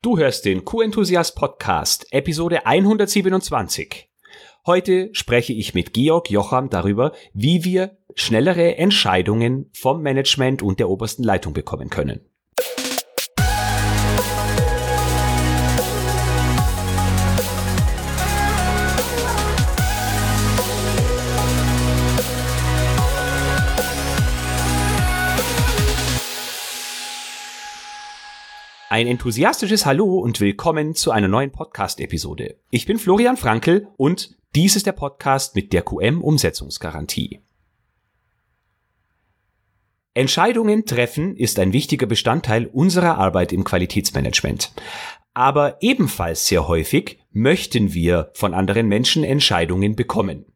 Du hörst den Q-Enthusiast Podcast, Episode 127. Heute spreche ich mit Georg Jocham darüber, wie wir schnellere Entscheidungen vom Management und der obersten Leitung bekommen können. Ein enthusiastisches Hallo und willkommen zu einer neuen Podcast-Episode. Ich bin Florian Frankel und dies ist der Podcast mit der QM-Umsetzungsgarantie. Entscheidungen treffen ist ein wichtiger Bestandteil unserer Arbeit im Qualitätsmanagement. Aber ebenfalls sehr häufig möchten wir von anderen Menschen Entscheidungen bekommen.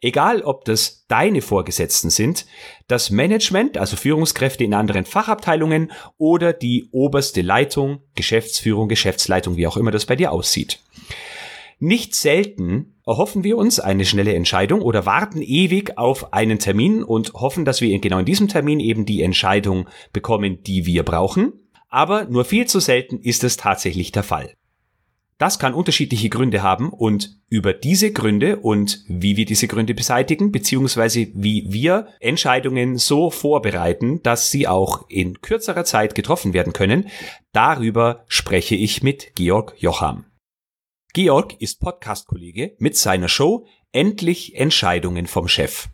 Egal, ob das deine Vorgesetzten sind, das Management, also Führungskräfte in anderen Fachabteilungen oder die oberste Leitung, Geschäftsführung, Geschäftsleitung, wie auch immer das bei dir aussieht. Nicht selten erhoffen wir uns eine schnelle Entscheidung oder warten ewig auf einen Termin und hoffen, dass wir genau in diesem Termin eben die Entscheidung bekommen, die wir brauchen. Aber nur viel zu selten ist es tatsächlich der Fall. Das kann unterschiedliche Gründe haben und über diese Gründe und wie wir diese Gründe beseitigen, beziehungsweise wie wir Entscheidungen so vorbereiten, dass sie auch in kürzerer Zeit getroffen werden können, darüber spreche ich mit Georg Jocham. Georg ist Podcast-Kollege mit seiner Show Endlich Entscheidungen vom Chef.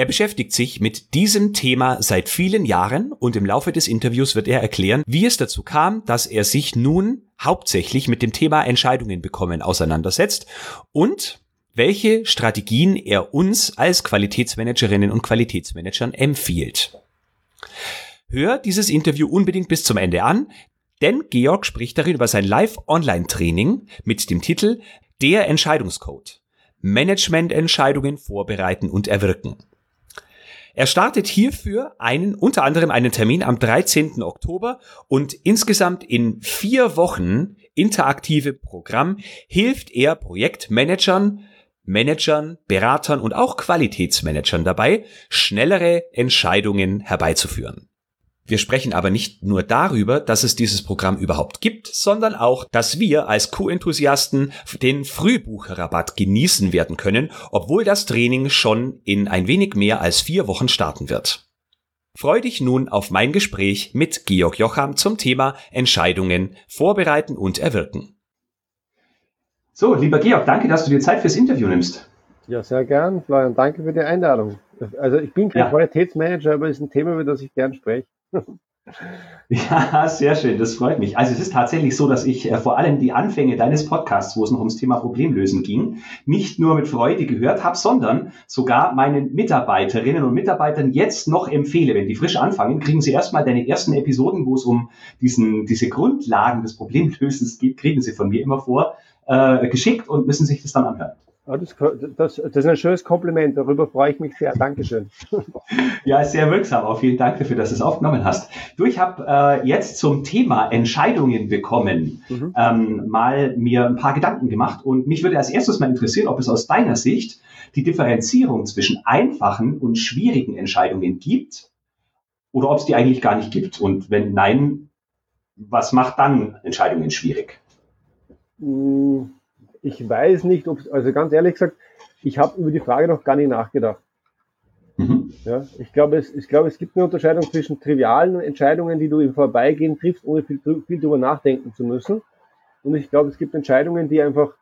Er beschäftigt sich mit diesem Thema seit vielen Jahren und im Laufe des Interviews wird er erklären, wie es dazu kam, dass er sich nun hauptsächlich mit dem Thema Entscheidungen bekommen auseinandersetzt und welche Strategien er uns als Qualitätsmanagerinnen und Qualitätsmanagern empfiehlt. Hör dieses Interview unbedingt bis zum Ende an, denn Georg spricht darin über sein Live-Online-Training mit dem Titel Der Entscheidungscode. Managemententscheidungen vorbereiten und erwirken. Er startet hierfür einen, unter anderem einen Termin am 13. Oktober und insgesamt in vier Wochen interaktive Programm hilft er Projektmanagern, Managern, Beratern und auch Qualitätsmanagern dabei, schnellere Entscheidungen herbeizuführen. Wir sprechen aber nicht nur darüber, dass es dieses Programm überhaupt gibt, sondern auch, dass wir als Q-Enthusiasten den Frühbucherrabatt genießen werden können, obwohl das Training schon in ein wenig mehr als vier Wochen starten wird. Freu dich nun auf mein Gespräch mit Georg Jocham zum Thema Entscheidungen vorbereiten und erwirken. So, lieber Georg, danke, dass du dir Zeit fürs Interview nimmst. Ja, sehr gern, Florian. Danke für die Einladung. Also ich bin kein ja. Qualitätsmanager, aber es ist ein Thema, über das ich gern spreche. Ja, sehr schön, das freut mich. Also es ist tatsächlich so, dass ich äh, vor allem die Anfänge deines Podcasts, wo es noch ums Thema Problemlösen ging, nicht nur mit Freude gehört habe, sondern sogar meinen Mitarbeiterinnen und Mitarbeitern jetzt noch empfehle. Wenn die frisch anfangen, kriegen sie erstmal deine ersten Episoden, wo es um diesen, diese Grundlagen des Problemlösens geht, kriegen sie von mir immer vor, äh, geschickt und müssen sich das dann anhören. Ja, das, das, das, ist ein schönes Kompliment, darüber freue ich mich sehr. Dankeschön. ja, sehr wirksam. Auch vielen Dank dafür, dass du es aufgenommen hast. Du, ich habe äh, jetzt zum Thema Entscheidungen bekommen, mhm. ähm, mal mir ein paar Gedanken gemacht und mich würde als erstes mal interessieren, ob es aus deiner Sicht die Differenzierung zwischen einfachen und schwierigen Entscheidungen gibt oder ob es die eigentlich gar nicht gibt. Und wenn nein, was macht dann Entscheidungen schwierig? Mhm ich weiß nicht, ob also ganz ehrlich gesagt, ich habe über die Frage noch gar nicht nachgedacht. Mhm. Ja, ich glaube, es, ich glaube, es gibt eine Unterscheidung zwischen trivialen Entscheidungen, die du im Vorbeigehen triffst, ohne viel, viel darüber nachdenken zu müssen. Und ich glaube, es gibt Entscheidungen, die einfach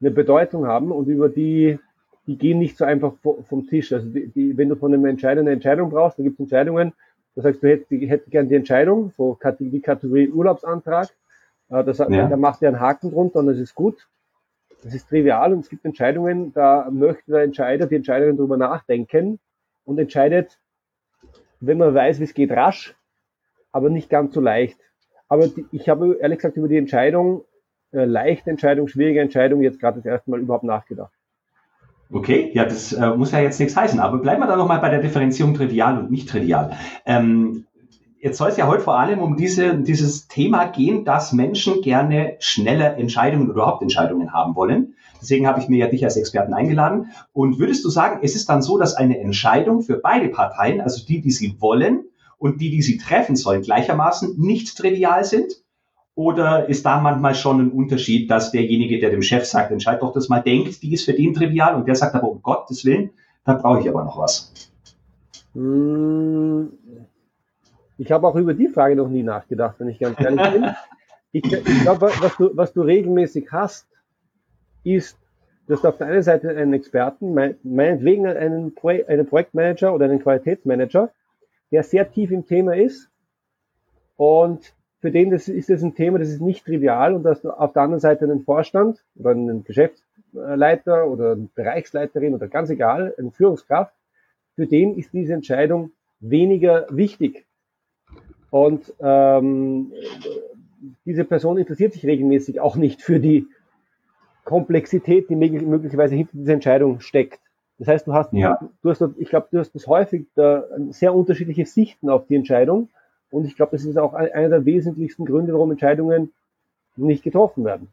eine Bedeutung haben und über die, die gehen nicht so einfach vom Tisch. Also die, die, wenn du von einem Entscheider eine Entscheidung brauchst, dann gibt es Entscheidungen, da sagst du, hättest, hättest gern die Entscheidung, so die Kategorie Urlaubsantrag, äh, das, ja. da macht er einen Haken drunter und das ist gut. Das ist trivial und es gibt Entscheidungen, da möchte der Entscheider, die Entscheiderin darüber nachdenken und entscheidet, wenn man weiß, wie es geht, rasch, aber nicht ganz so leicht. Aber die, ich habe ehrlich gesagt über die Entscheidung, äh, leichte Entscheidung, schwierige Entscheidung jetzt gerade das erste Mal überhaupt nachgedacht. Okay, ja, das äh, muss ja jetzt nichts heißen, aber bleiben wir da nochmal bei der Differenzierung trivial und nicht trivial. Ähm, Jetzt soll es ja heute vor allem um diese, dieses Thema gehen, dass Menschen gerne schnelle Entscheidungen oder überhaupt Entscheidungen haben wollen. Deswegen habe ich mir ja dich als Experten eingeladen. Und würdest du sagen, es ist dann so, dass eine Entscheidung für beide Parteien, also die, die sie wollen und die, die sie treffen sollen, gleichermaßen nicht trivial sind? Oder ist da manchmal schon ein Unterschied, dass derjenige, der dem Chef sagt, entscheid doch das mal, denkt, die ist für den trivial und der sagt aber, um Gottes Willen, da brauche ich aber noch was? Hm, ich habe auch über die Frage noch nie nachgedacht, wenn ich ganz ehrlich bin. Ich, ich glaube, was du, was du regelmäßig hast, ist, dass du auf der einen Seite einen Experten, meinetwegen einen, einen Projektmanager oder einen Qualitätsmanager, der sehr tief im Thema ist und für den das ist das ein Thema, das ist nicht trivial und dass du auf der anderen Seite einen Vorstand oder einen Geschäftsleiter oder eine Bereichsleiterin oder ganz egal, eine Führungskraft, für den ist diese Entscheidung weniger wichtig. Und ähm, diese Person interessiert sich regelmäßig auch nicht für die Komplexität, die möglicherweise hinter dieser Entscheidung steckt. Das heißt, du hast, ja. du hast, ich glaube, du hast das häufig da sehr unterschiedliche Sichten auf die Entscheidung. Und ich glaube, das ist auch einer der wesentlichsten Gründe, warum Entscheidungen nicht getroffen werden.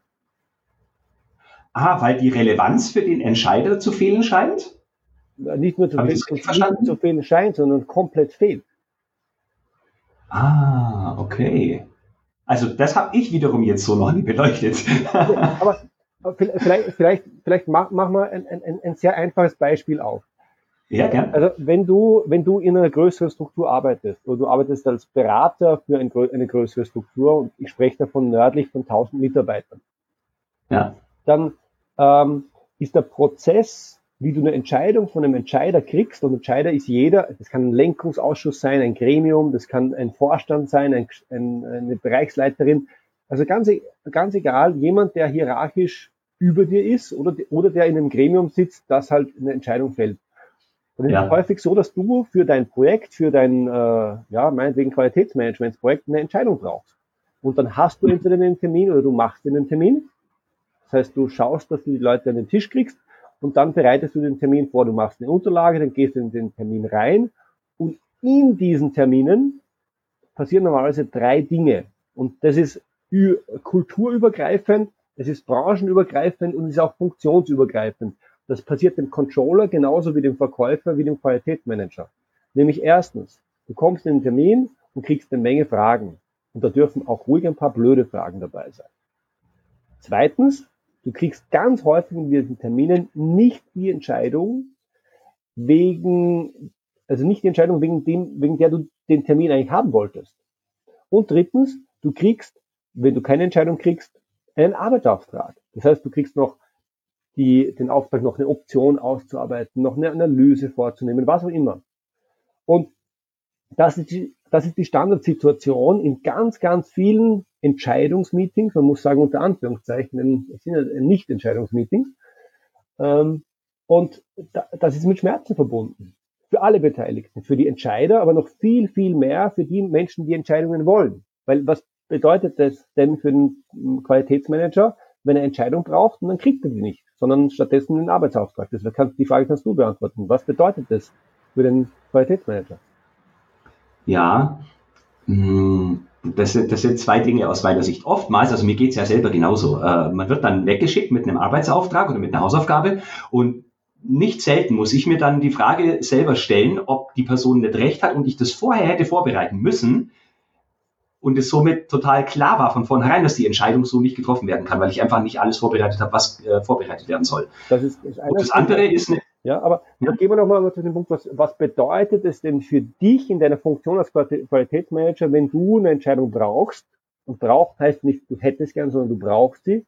Ah, weil die Relevanz für den Entscheider zu fehlen scheint? Nicht nur zu, fehlen, zu fehlen scheint, sondern komplett fehlt. Ah, okay. Also das habe ich wiederum jetzt so noch nie beleuchtet. aber, vielleicht, vielleicht, vielleicht mach, mach mal ein, ein, ein sehr einfaches Beispiel auf. Ja, gern. Also wenn du, wenn du in einer größeren Struktur arbeitest oder du arbeitest als Berater für ein, eine größere Struktur und ich spreche davon nördlich von 1000 Mitarbeitern, ja. dann ähm, ist der Prozess, wie du eine Entscheidung von einem Entscheider kriegst, und Entscheider ist jeder, das kann ein Lenkungsausschuss sein, ein Gremium, das kann ein Vorstand sein, ein, ein, eine Bereichsleiterin, also ganz, ganz egal, jemand, der hierarchisch über dir ist oder, oder der in einem Gremium sitzt, das halt eine Entscheidung fällt. Und ja. es ist häufig so, dass du für dein Projekt, für dein, äh, ja, meinetwegen Qualitätsmanagementsprojekt eine Entscheidung brauchst. Und dann hast du entweder einen Termin oder du machst einen Termin. Das heißt, du schaust, dass du die Leute an den Tisch kriegst und dann bereitest du den Termin vor. Du machst eine Unterlage, dann gehst du in den Termin rein und in diesen Terminen passieren normalerweise drei Dinge. Und das ist kulturübergreifend, es ist branchenübergreifend und es ist auch funktionsübergreifend. Das passiert dem Controller genauso wie dem Verkäufer, wie dem Qualitätsmanager. Nämlich erstens, du kommst in den Termin und kriegst eine Menge Fragen. Und da dürfen auch ruhig ein paar blöde Fragen dabei sein. Zweitens, du kriegst ganz häufig in diesen Terminen nicht die Entscheidung wegen, also nicht die Entscheidung wegen dem, wegen der du den Termin eigentlich haben wolltest. Und drittens, du kriegst, wenn du keine Entscheidung kriegst, einen Arbeitsauftrag. Das heißt, du kriegst noch die, den Auftrag, noch eine Option auszuarbeiten, noch eine Analyse vorzunehmen, was auch immer. Und das ist die, das ist die Standardsituation in ganz, ganz vielen Entscheidungsmeetings, man muss sagen unter Anführungszeichen, es sind ja Nicht-Entscheidungsmeetings. Ähm, und das ist mit Schmerzen verbunden. Für alle Beteiligten, für die Entscheider, aber noch viel, viel mehr für die Menschen, die Entscheidungen wollen. Weil was bedeutet das denn für den Qualitätsmanager, wenn er Entscheidung braucht und dann kriegt er die nicht? sondern stattdessen einen Arbeitsauftrag. Das kann, die Frage kannst du beantworten. Was bedeutet das für den Qualitätsmanager? Ja, hm, das, das sind zwei Dinge aus meiner Sicht. Oftmals, also mir geht's ja selber genauso, äh, man wird dann weggeschickt mit einem Arbeitsauftrag oder mit einer Hausaufgabe und nicht selten muss ich mir dann die Frage selber stellen, ob die Person nicht recht hat und ich das vorher hätte vorbereiten müssen, und es somit total klar war von vornherein, dass die Entscheidung so nicht getroffen werden kann, weil ich einfach nicht alles vorbereitet habe, was äh, vorbereitet werden soll. Das ist, ist und das andere ist eine, ja, aber ja. gehen wir nochmal zu dem Punkt, was, was bedeutet es denn für dich in deiner Funktion als Qualitätsmanager, wenn du eine Entscheidung brauchst, und braucht heißt nicht, du hättest gern, sondern du brauchst sie,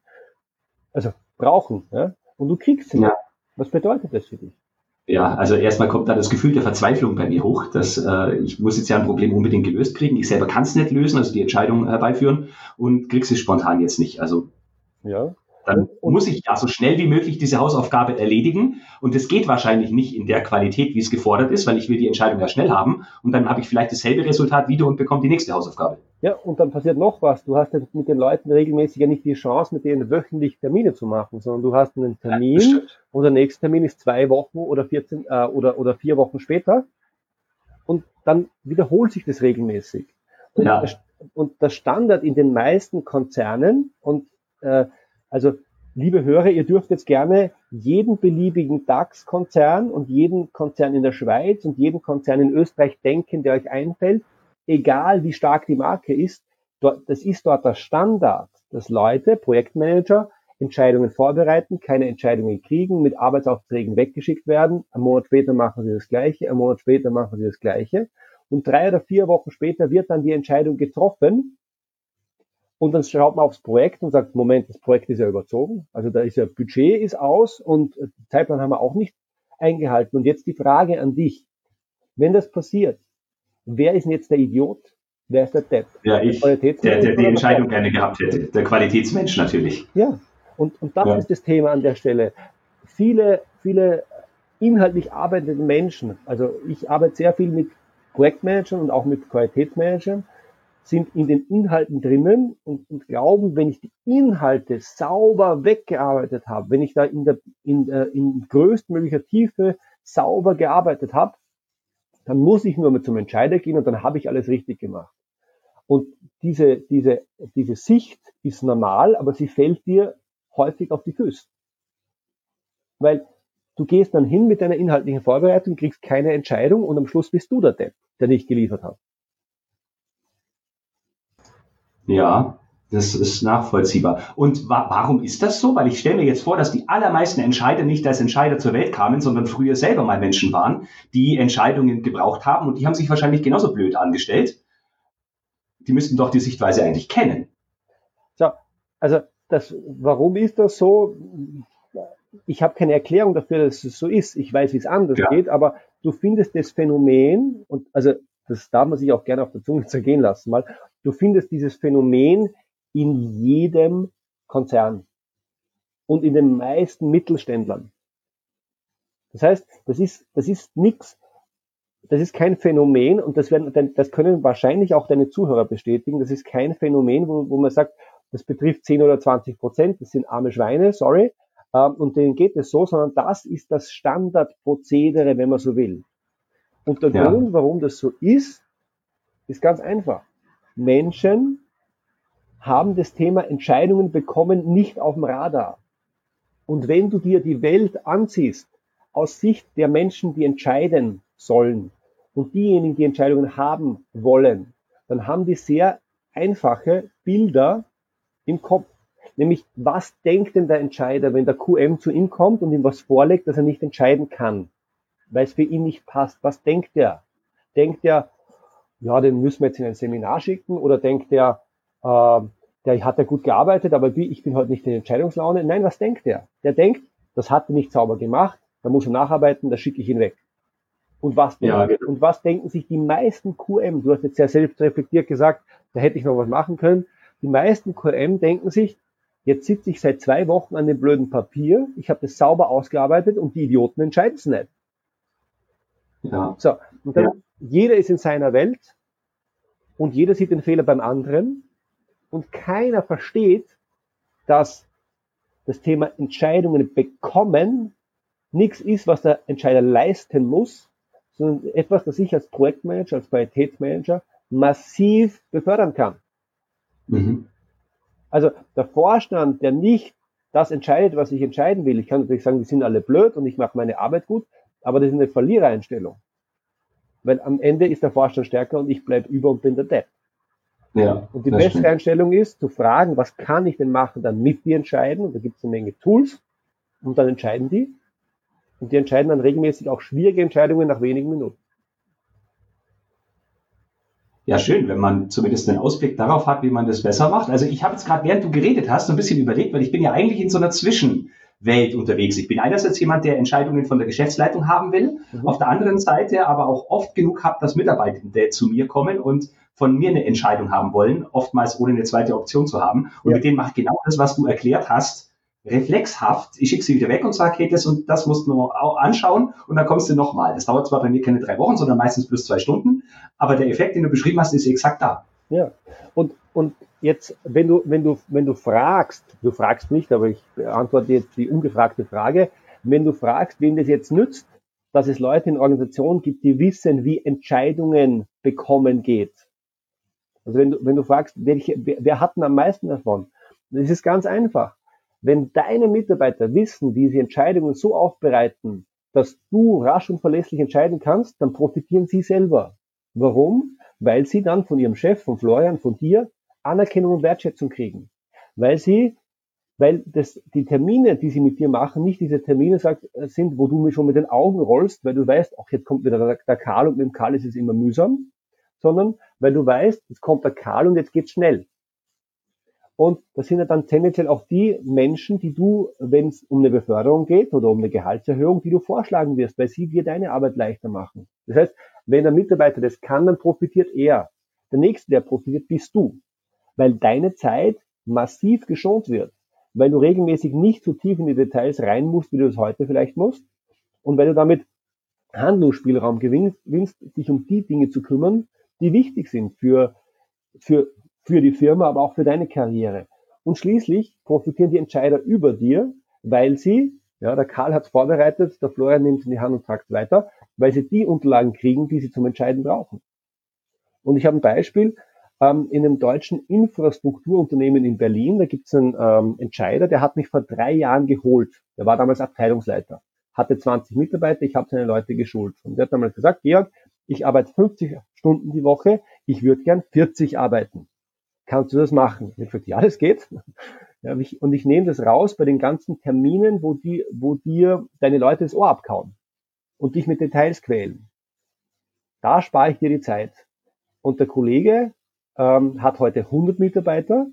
also brauchen, ja, und du kriegst sie. Ja. Was bedeutet das für dich? ja, also erstmal kommt da das Gefühl der Verzweiflung bei mir hoch, dass äh, ich muss jetzt ja ein Problem unbedingt gelöst kriegen. Ich selber kann es nicht lösen, also die Entscheidung herbeiführen und krieg's es spontan jetzt nicht. Also ja dann muss ich ja so schnell wie möglich diese Hausaufgabe erledigen. Und es geht wahrscheinlich nicht in der Qualität, wie es gefordert ist, weil ich will die Entscheidung ja schnell haben. Und dann habe ich vielleicht dasselbe Resultat wieder und bekomme die nächste Hausaufgabe. Ja, und dann passiert noch was. Du hast mit den Leuten regelmäßig ja nicht die Chance, mit denen wöchentlich Termine zu machen, sondern du hast einen Termin ja, und der nächste Termin ist zwei Wochen oder 14 äh, oder, oder vier Wochen später. Und dann wiederholt sich das regelmäßig. Und, ja. der, und der Standard in den meisten Konzernen und äh, also, liebe Hörer, ihr dürft jetzt gerne jeden beliebigen DAX-Konzern und jeden Konzern in der Schweiz und jeden Konzern in Österreich denken, der euch einfällt, egal wie stark die Marke ist. das ist dort der Standard, dass Leute, Projektmanager, Entscheidungen vorbereiten, keine Entscheidungen kriegen, mit Arbeitsaufträgen weggeschickt werden. Ein Monat später machen sie das Gleiche, ein Monat später machen sie das Gleiche. Und drei oder vier Wochen später wird dann die Entscheidung getroffen. Und dann schaut man aufs Projekt und sagt, Moment, das Projekt ist ja überzogen. Also da ist ja Budget ist aus und Zeitplan haben wir auch nicht eingehalten. Und jetzt die Frage an dich. Wenn das passiert, wer ist denn jetzt der Idiot? Wer ist der Depp? Ja, ich, der, der, der die Entscheidung gerne gehabt hätte. Der Qualitätsmensch natürlich. Ja, und, und das ja. ist das Thema an der Stelle. Viele, viele inhaltlich arbeitende Menschen, also ich arbeite sehr viel mit Projektmanagern und auch mit Qualitätsmanagern, sind in den Inhalten drinnen und, und glauben, wenn ich die Inhalte sauber weggearbeitet habe, wenn ich da in der in, äh, in größtmöglicher Tiefe sauber gearbeitet habe, dann muss ich nur mal zum Entscheider gehen und dann habe ich alles richtig gemacht. Und diese, diese, diese Sicht ist normal, aber sie fällt dir häufig auf die Füße. Weil du gehst dann hin mit deiner inhaltlichen Vorbereitung, kriegst keine Entscheidung und am Schluss bist du der Depp, der nicht geliefert hat. Ja, das ist nachvollziehbar. Und wa warum ist das so? Weil ich stelle mir jetzt vor, dass die allermeisten Entscheider nicht als Entscheider zur Welt kamen, sondern früher selber mal Menschen waren, die Entscheidungen gebraucht haben und die haben sich wahrscheinlich genauso blöd angestellt. Die müssten doch die Sichtweise eigentlich kennen. So, also das, warum ist das so? Ich habe keine Erklärung dafür, dass es so ist. Ich weiß, wie es anders ja. geht, aber du findest das Phänomen, und also das darf man sich auch gerne auf der Zunge zergehen lassen mal, du findest dieses Phänomen in jedem Konzern und in den meisten Mittelständlern. Das heißt, das ist, das ist nichts, das ist kein Phänomen und das werden, das können wahrscheinlich auch deine Zuhörer bestätigen. Das ist kein Phänomen, wo, wo man sagt, das betrifft 10 oder 20 Prozent, das sind arme Schweine, sorry, ähm, und denen geht es so, sondern das ist das Standardprozedere, wenn man so will. Und der ja. Grund, warum das so ist, ist ganz einfach. Menschen haben das Thema Entscheidungen bekommen nicht auf dem Radar. Und wenn du dir die Welt ansiehst, aus Sicht der Menschen, die entscheiden sollen und diejenigen, die Entscheidungen haben wollen, dann haben die sehr einfache Bilder im Kopf. Nämlich, was denkt denn der Entscheider, wenn der QM zu ihm kommt und ihm was vorlegt, das er nicht entscheiden kann, weil es für ihn nicht passt? Was denkt er? Denkt er, ja, den müssen wir jetzt in ein Seminar schicken oder denkt er, äh, der hat ja gut gearbeitet, aber ich bin heute nicht in Entscheidungslaune. Nein, was denkt er? Der denkt, das hat er nicht sauber gemacht, da muss er nacharbeiten, da schicke ich ihn weg. Und was, ja, genau. und was denken sich die meisten QM? Du hast jetzt sehr selbst reflektiert gesagt, da hätte ich noch was machen können. Die meisten QM denken sich, jetzt sitze ich seit zwei Wochen an dem blöden Papier, ich habe das sauber ausgearbeitet und die Idioten entscheiden es nicht. Ja. So, und dann, ja. Jeder ist in seiner Welt und jeder sieht den Fehler beim anderen und keiner versteht, dass das Thema Entscheidungen bekommen nichts ist, was der Entscheider leisten muss, sondern etwas, das ich als Projektmanager, als Qualitätsmanager massiv befördern kann. Mhm. Also der Vorstand, der nicht das entscheidet, was ich entscheiden will. Ich kann natürlich sagen, die sind alle blöd und ich mache meine Arbeit gut, aber das ist eine Verlierereinstellung. Weil am Ende ist der Vorstand stärker und ich bleibe über und bin der Depp. Ja, und die beste stimmt. Einstellung ist, zu fragen, was kann ich denn machen, dann mit die entscheiden. Und da gibt es eine Menge Tools und dann entscheiden die. Und die entscheiden dann regelmäßig auch schwierige Entscheidungen nach wenigen Minuten. Ja, schön, wenn man zumindest einen Ausblick darauf hat, wie man das besser macht. Also ich habe jetzt gerade, während du geredet hast, so ein bisschen überlegt, weil ich bin ja eigentlich in so einer Zwischenwelt unterwegs. Ich bin einerseits jemand, der Entscheidungen von der Geschäftsleitung haben will, mhm. auf der anderen Seite aber auch oft genug habe, dass Mitarbeitende zu mir kommen und von mir eine Entscheidung haben wollen, oftmals ohne eine zweite Option zu haben. Und ja. mit denen mache ich genau das, was du erklärt hast, reflexhaft, ich schicke sie wieder weg und sage, hey, das und das musst du noch anschauen und dann kommst du nochmal. Das dauert zwar bei mir keine drei Wochen, sondern meistens plus zwei Stunden, aber der Effekt, den du beschrieben hast, ist exakt da. Ja, und, und jetzt, wenn du, wenn du, wenn du fragst, du fragst nicht, aber ich beantworte jetzt die ungefragte Frage, wenn du fragst, wem das jetzt nützt, dass es Leute in Organisationen gibt, die wissen, wie Entscheidungen bekommen geht. Also wenn du, wenn du fragst, welche, wer, wer hat denn am meisten davon? Das ist ganz einfach wenn deine Mitarbeiter wissen, wie sie Entscheidungen so aufbereiten, dass du rasch und verlässlich entscheiden kannst, dann profitieren sie selber. Warum? Weil sie dann von ihrem Chef, von Florian, von dir Anerkennung und Wertschätzung kriegen, weil sie, weil das, die Termine, die sie mit dir machen, nicht diese Termine sagt, sind, wo du mir schon mit den Augen rollst, weil du weißt, ach, jetzt kommt wieder der, der Karl und mit dem Karl ist es immer mühsam, sondern weil du weißt, jetzt kommt der Karl und jetzt geht's schnell. Und das sind ja dann tendenziell auch die Menschen, die du, wenn es um eine Beförderung geht oder um eine Gehaltserhöhung, die du vorschlagen wirst, weil sie dir deine Arbeit leichter machen. Das heißt, wenn der Mitarbeiter das kann, dann profitiert er. Der nächste, der profitiert, bist du. Weil deine Zeit massiv geschont wird. Weil du regelmäßig nicht so tief in die Details rein musst, wie du es heute vielleicht musst. Und weil du damit Handlungsspielraum gewinnst, dich um die Dinge zu kümmern, die wichtig sind für, für für die Firma, aber auch für deine Karriere. Und schließlich profitieren die Entscheider über dir, weil sie, ja, der Karl hat es vorbereitet, der Florian nimmt es in die Hand und sagt weiter, weil sie die Unterlagen kriegen, die sie zum Entscheiden brauchen. Und ich habe ein Beispiel, ähm, in einem deutschen Infrastrukturunternehmen in Berlin, da gibt es einen ähm, Entscheider, der hat mich vor drei Jahren geholt. Der war damals Abteilungsleiter, hatte 20 Mitarbeiter, ich habe seine Leute geschult. Und der hat damals gesagt, Georg, ich arbeite 50 Stunden die Woche, ich würde gern 40 arbeiten kannst du das machen? Und ich gesagt, ja, das geht. Ja, und ich nehme das raus bei den ganzen Terminen, wo, die, wo dir deine Leute das Ohr abkauen und dich mit Details quälen. Da spare ich dir die Zeit. Und der Kollege ähm, hat heute 100 Mitarbeiter,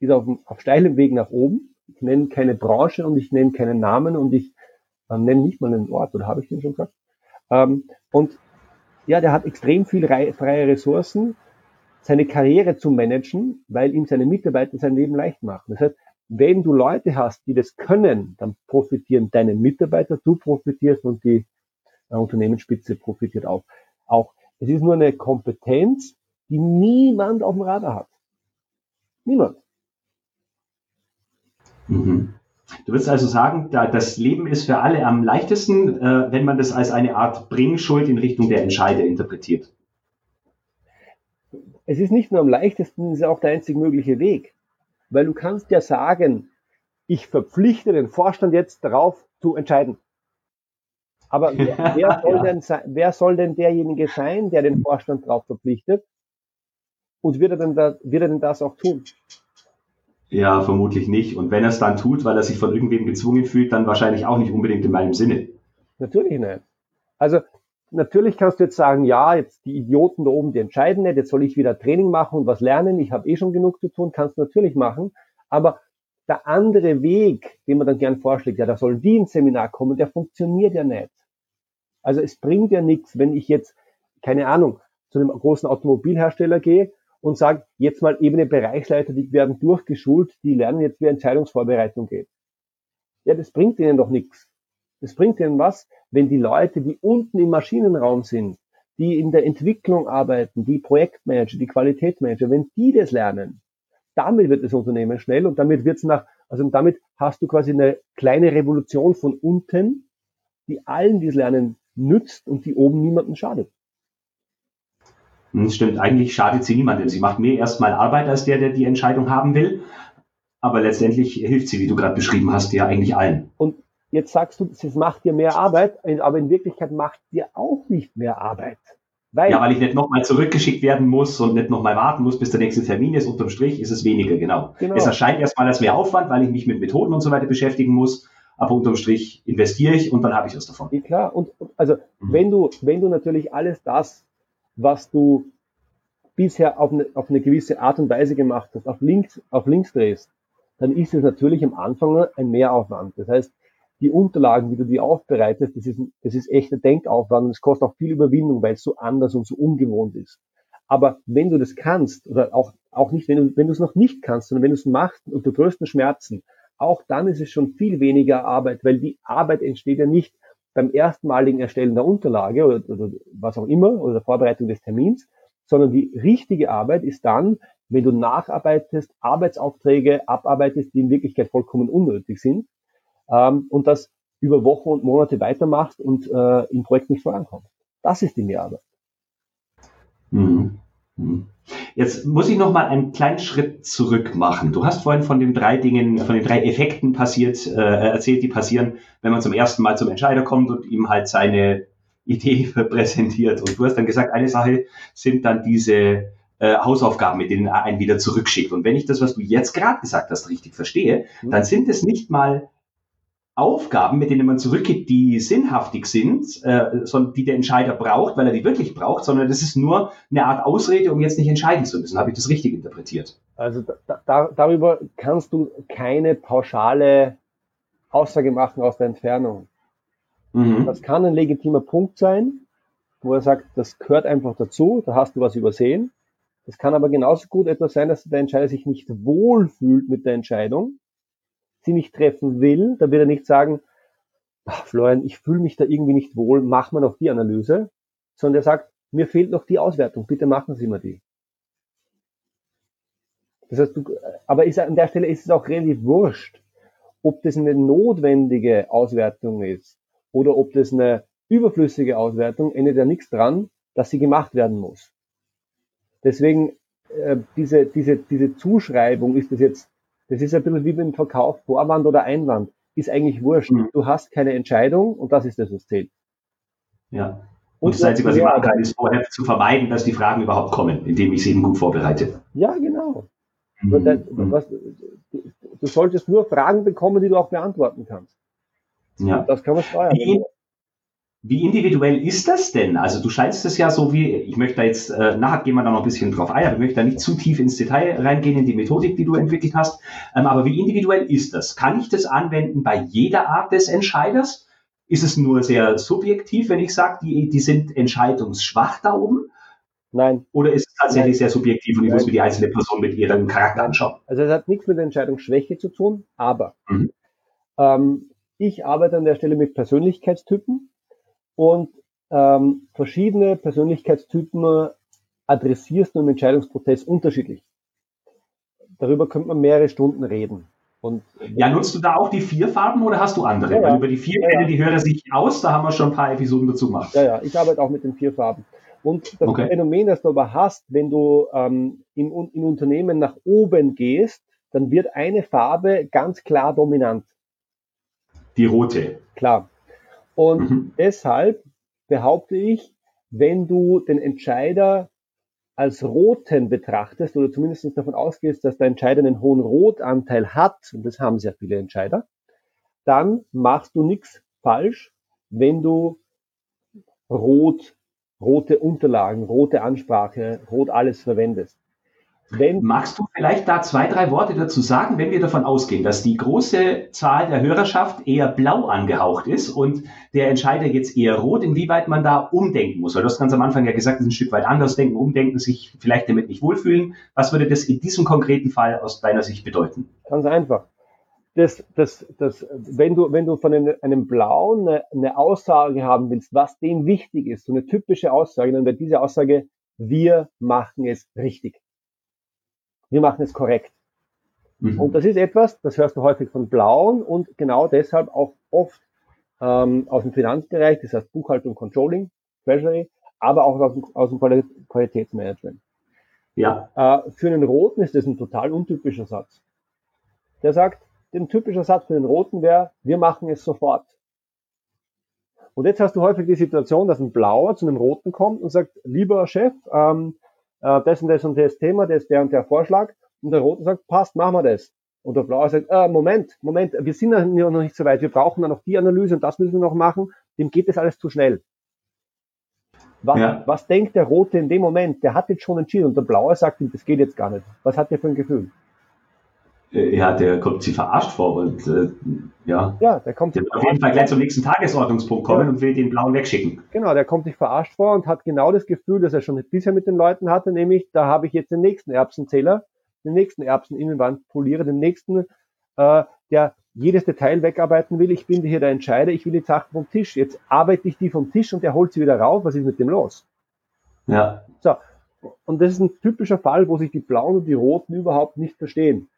ist auf, auf steilem Weg nach oben. Ich nenne keine Branche und ich nenne keinen Namen und ich äh, nenne nicht mal einen Ort, oder habe ich den schon gesagt? Ähm, und ja, der hat extrem viel freie Ressourcen seine Karriere zu managen, weil ihm seine Mitarbeiter sein Leben leicht machen. Das heißt, wenn du Leute hast, die das können, dann profitieren deine Mitarbeiter, du profitierst und die äh, Unternehmensspitze profitiert auch. Auch es ist nur eine Kompetenz, die niemand auf dem Radar hat. Niemand. Mhm. Du würdest also sagen, das Leben ist für alle am leichtesten, äh, wenn man das als eine Art Bringschuld in Richtung der Entscheider interpretiert es ist nicht nur am leichtesten, es ist auch der einzig mögliche Weg. Weil du kannst ja sagen, ich verpflichte den Vorstand jetzt darauf zu entscheiden. Aber wer, wer, soll, denn, wer soll denn derjenige sein, der den Vorstand darauf verpflichtet? Und wird er, denn da, wird er denn das auch tun? Ja, vermutlich nicht. Und wenn er es dann tut, weil er sich von irgendwem gezwungen fühlt, dann wahrscheinlich auch nicht unbedingt in meinem Sinne. Natürlich nicht. Also natürlich kannst du jetzt sagen, ja, jetzt die Idioten da oben, die entscheiden nicht, jetzt soll ich wieder Training machen und was lernen, ich habe eh schon genug zu tun, kannst du natürlich machen, aber der andere Weg, den man dann gern vorschlägt, ja, da soll die ins Seminar kommen, der funktioniert ja nicht. Also es bringt ja nichts, wenn ich jetzt, keine Ahnung, zu einem großen Automobilhersteller gehe und sage, jetzt mal ebene Bereichsleiter, die werden durchgeschult, die lernen jetzt, wie Entscheidungsvorbereitung geht. Ja, das bringt ihnen doch nichts. Das bringt ihnen was, wenn die Leute, die unten im Maschinenraum sind, die in der Entwicklung arbeiten, die Projektmanager, die Qualitätsmanager, wenn die das lernen, damit wird das Unternehmen schnell und damit wird es nach, also damit hast du quasi eine kleine Revolution von unten, die allen, die es lernen, nützt und die oben niemandem schadet. Stimmt, eigentlich schadet sie niemandem. Sie macht mehr erstmal Arbeit als der, der die Entscheidung haben will. Aber letztendlich hilft sie, wie du gerade beschrieben hast, ja eigentlich allen. Und Jetzt sagst du, es macht dir mehr Arbeit, aber in Wirklichkeit macht dir auch nicht mehr Arbeit. Weil ja, weil ich nicht nochmal zurückgeschickt werden muss und nicht nochmal warten muss, bis der nächste Termin ist. Unterm Strich ist es weniger, genau. genau. Es erscheint erstmal als mehr Aufwand, weil ich mich mit Methoden und so weiter beschäftigen muss. Aber unterm Strich investiere ich und dann habe ich was davon. Ja, klar. Und also mhm. wenn du, wenn du natürlich alles das, was du bisher auf eine, auf eine gewisse Art und Weise gemacht hast, auf links, auf links drehst, dann ist es natürlich am Anfang ein Mehraufwand. Das heißt, die Unterlagen, wie du die aufbereitest, das ist, das ist echter Denkaufwand und es kostet auch viel Überwindung, weil es so anders und so ungewohnt ist. Aber wenn du das kannst, oder auch, auch nicht, wenn du, wenn du es noch nicht kannst, sondern wenn du es machst unter größten Schmerzen, auch dann ist es schon viel weniger Arbeit, weil die Arbeit entsteht ja nicht beim erstmaligen Erstellen der Unterlage oder, oder was auch immer oder der Vorbereitung des Termins, sondern die richtige Arbeit ist dann, wenn du nacharbeitest, Arbeitsaufträge abarbeitest, die in Wirklichkeit vollkommen unnötig sind ähm, und das über Wochen und Monate weitermacht und äh, im Projekt nicht vorankommt. Das ist die Mehrarbeit. Mhm. Mhm. Jetzt muss ich noch mal einen kleinen Schritt zurück machen. Du hast vorhin von den drei Dingen, von den drei Effekten passiert, äh, erzählt, die passieren, wenn man zum ersten Mal zum Entscheider kommt und ihm halt seine Idee präsentiert. Und du hast dann gesagt, eine Sache sind dann diese äh, Hausaufgaben, mit denen er einen wieder zurückschickt. Und wenn ich das, was du jetzt gerade gesagt hast, richtig verstehe, mhm. dann sind es nicht mal Aufgaben, mit denen man zurückgeht, die sinnhaftig sind, äh, sondern die der Entscheider braucht, weil er die wirklich braucht, sondern das ist nur eine Art Ausrede, um jetzt nicht entscheiden zu müssen. Habe ich das richtig interpretiert? Also da, da, darüber kannst du keine pauschale Aussage machen aus der Entfernung. Mhm. Das kann ein legitimer Punkt sein, wo er sagt, das gehört einfach dazu, da hast du was übersehen. Das kann aber genauso gut etwas sein, dass der Entscheider sich nicht wohlfühlt mit der Entscheidung sie nicht treffen will, dann wird er nicht sagen, Florian, ich fühle mich da irgendwie nicht wohl, mach mal noch die Analyse, sondern er sagt, mir fehlt noch die Auswertung, bitte machen Sie mal die. Das heißt, du, aber ist, an der Stelle ist es auch relativ wurscht, ob das eine notwendige Auswertung ist oder ob das eine überflüssige Auswertung, ändert ja nichts dran, dass sie gemacht werden muss. Deswegen äh, diese, diese, diese Zuschreibung, ist das jetzt das ist ein bisschen wie beim Verkauf, Vorwand oder Einwand. Ist eigentlich wurscht. Mhm. Du hast keine Entscheidung und das ist das, was zählt. Ja. Und, und das Einzige, was ich machen kann, ist vorher zu vermeiden, dass die Fragen überhaupt kommen, indem ich sie eben gut vorbereite. Ja, genau. Mhm. Was, du solltest nur Fragen bekommen, die du auch beantworten kannst. Ja. Das kann man steuern. Wie, wie individuell ist das denn? Also du scheinst es ja so wie, ich möchte da jetzt, äh, nachher gehen wir da noch ein bisschen drauf ein, aber ich möchte da nicht zu tief ins Detail reingehen in die Methodik, die du entwickelt hast. Ähm, aber wie individuell ist das? Kann ich das anwenden bei jeder Art des Entscheiders? Ist es nur sehr subjektiv, wenn ich sage, die, die sind entscheidungsschwach da oben? Nein. Oder ist es tatsächlich Nein. sehr subjektiv und ich Nein. muss mir die einzelne Person mit ihrem Charakter anschauen? Also es hat nichts mit Entscheidungsschwäche zu tun, aber mhm. ähm, ich arbeite an der Stelle mit Persönlichkeitstypen und ähm, verschiedene Persönlichkeitstypen adressierst du im Entscheidungsprozess unterschiedlich. Darüber könnte man mehrere Stunden reden. Und ja, nutzt du da auch die vier Farben oder hast du andere? Ja, ja. über die vier ja, ja. die Hörer sich aus, da haben wir schon ein paar Episoden dazu gemacht. Ja, ja, ich arbeite auch mit den vier Farben. Und das okay. Phänomen, das du aber hast, wenn du ähm, in, in Unternehmen nach oben gehst, dann wird eine Farbe ganz klar dominant. Die rote. Klar. Und mhm. deshalb behaupte ich, wenn du den Entscheider als roten betrachtest oder zumindest davon ausgehst, dass der Entscheider einen hohen Rotanteil hat, und das haben sehr viele Entscheider, dann machst du nichts falsch, wenn du rot, rote Unterlagen, rote Ansprache, rot alles verwendest. Wenn Magst du vielleicht da zwei, drei Worte dazu sagen, wenn wir davon ausgehen, dass die große Zahl der Hörerschaft eher blau angehaucht ist und der Entscheider jetzt eher rot, inwieweit man da umdenken muss? Weil du hast ganz am Anfang ja gesagt, ein Stück weit anders denken, umdenken, sich vielleicht damit nicht wohlfühlen. Was würde das in diesem konkreten Fall aus deiner Sicht bedeuten? Ganz einfach. Das, das, das, wenn du, wenn du von einem, einem Blauen eine, eine Aussage haben willst, was dem wichtig ist, so eine typische Aussage, dann wäre diese Aussage, wir machen es richtig wir machen es korrekt. Mhm. Und das ist etwas, das hörst du häufig von Blauen und genau deshalb auch oft ähm, aus dem Finanzbereich, das heißt Buchhaltung, Controlling, Treasury, aber auch aus dem, aus dem Qualitätsmanagement. Ja. Äh, für einen Roten ist das ein total untypischer Satz. Der sagt, den typischer Satz für den Roten wäre, wir machen es sofort. Und jetzt hast du häufig die Situation, dass ein Blauer zu einem Roten kommt und sagt, lieber Chef, ähm, äh, das und das und das Thema, das ist der und der Vorschlag. Und der Rote sagt, passt, machen wir das. Und der Blaue sagt, äh, Moment, Moment, wir sind ja noch nicht so weit, wir brauchen dann noch die Analyse und das müssen wir noch machen, dem geht das alles zu schnell. Was, ja. was denkt der Rote in dem Moment? Der hat jetzt schon entschieden und der Blaue sagt ihm, das geht jetzt gar nicht. Was hat der für ein Gefühl? Äh, ja, der kommt sich verarscht vor und äh, ja. Ja, der kommt der wird auf jeden Fall gleich zum nächsten Tagesordnungspunkt kommen ja. und will den blauen wegschicken. Genau, der kommt sich verarscht vor und hat genau das Gefühl, das er schon bisher mit den Leuten hatte, nämlich da habe ich jetzt den nächsten Erbsenzähler, den nächsten Erbseninnenwand poliere, den nächsten, äh, der jedes Detail wegarbeiten will. Ich bin hier der Entscheider, ich will die Sachen vom Tisch. Jetzt arbeite ich die vom Tisch und der holt sie wieder rauf. Was ist mit dem los? Ja. So. Und das ist ein typischer Fall, wo sich die Blauen und die Roten überhaupt nicht verstehen.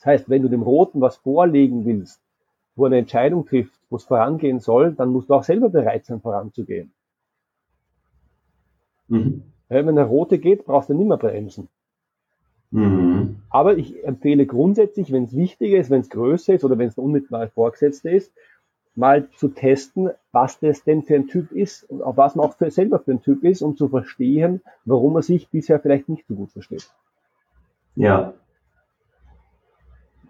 Das heißt, wenn du dem Roten was vorlegen willst, wo eine Entscheidung trifft, wo es vorangehen soll, dann musst du auch selber bereit sein, voranzugehen. Mhm. Wenn der Rote geht, brauchst du nicht mehr bremsen. Mhm. Aber ich empfehle grundsätzlich, wenn es wichtiger ist, wenn es größer ist oder wenn es ein unmittelbarer Vorgesetzter ist, mal zu testen, was das denn für ein Typ ist und auf was man auch für selber für ein Typ ist, um zu verstehen, warum er sich bisher vielleicht nicht so gut versteht. Ja.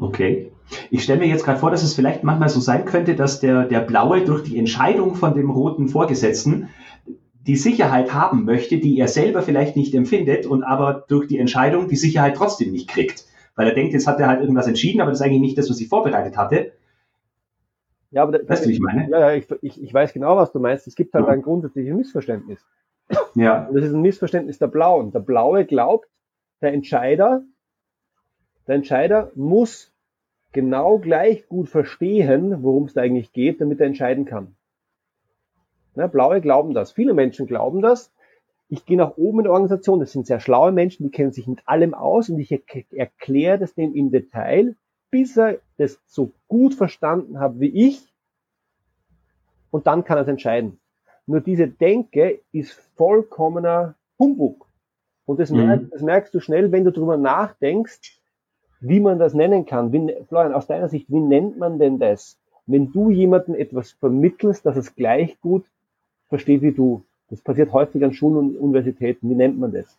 Okay. Ich stelle mir jetzt gerade vor, dass es vielleicht manchmal so sein könnte, dass der, der Blaue durch die Entscheidung von dem roten Vorgesetzten die Sicherheit haben möchte, die er selber vielleicht nicht empfindet und aber durch die Entscheidung die Sicherheit trotzdem nicht kriegt. Weil er denkt, jetzt hat er halt irgendwas entschieden, aber das ist eigentlich nicht das, was ich vorbereitet hatte. Ja, aber weißt du, wie ich meine? Ja, ja ich, ich, ich weiß genau, was du meinst. Es gibt halt ja. ein grundsätzliches Missverständnis. Ja. Und das ist ein Missverständnis der Blauen. Der Blaue glaubt, der Entscheider, der Entscheider muss genau gleich gut verstehen, worum es da eigentlich geht, damit er entscheiden kann. Ne, Blaue glauben das. Viele Menschen glauben das. Ich gehe nach oben in der Organisation. Das sind sehr schlaue Menschen, die kennen sich mit allem aus und ich erkläre das dem im Detail, bis er das so gut verstanden hat wie ich. Und dann kann er es entscheiden. Nur diese Denke ist vollkommener Humbug. Und das, mhm. merkst, das merkst du schnell, wenn du darüber nachdenkst, wie man das nennen kann. Wie, Florian, aus deiner Sicht, wie nennt man denn das? Wenn du jemandem etwas vermittelst, dass es gleich gut versteht wie du. Das passiert häufig an Schulen und Universitäten. Wie nennt man das?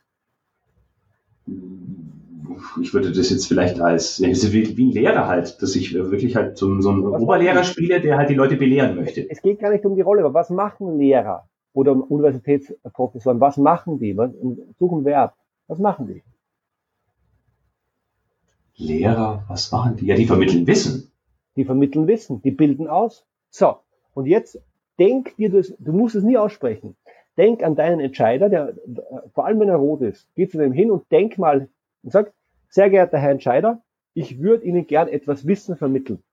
Ich würde das jetzt vielleicht als, wie, wie ein Lehrer halt, dass ich wirklich halt so, so einen Oberlehrer spiele, der halt die Leute belehren möchte. Es geht gar nicht um die Rolle, aber was machen Lehrer oder Universitätsprofessoren? Was machen die? Was, suchen Verb. Was machen die? Lehrer, was machen die? Ja, die vermitteln Wissen. Die vermitteln Wissen, die bilden aus. So, und jetzt denk dir das, du musst es nie aussprechen. Denk an deinen Entscheider, der, vor allem wenn er rot ist, geh zu dem hin und denk mal und sag, sehr geehrter Herr Entscheider, ich würde Ihnen gern etwas Wissen vermitteln.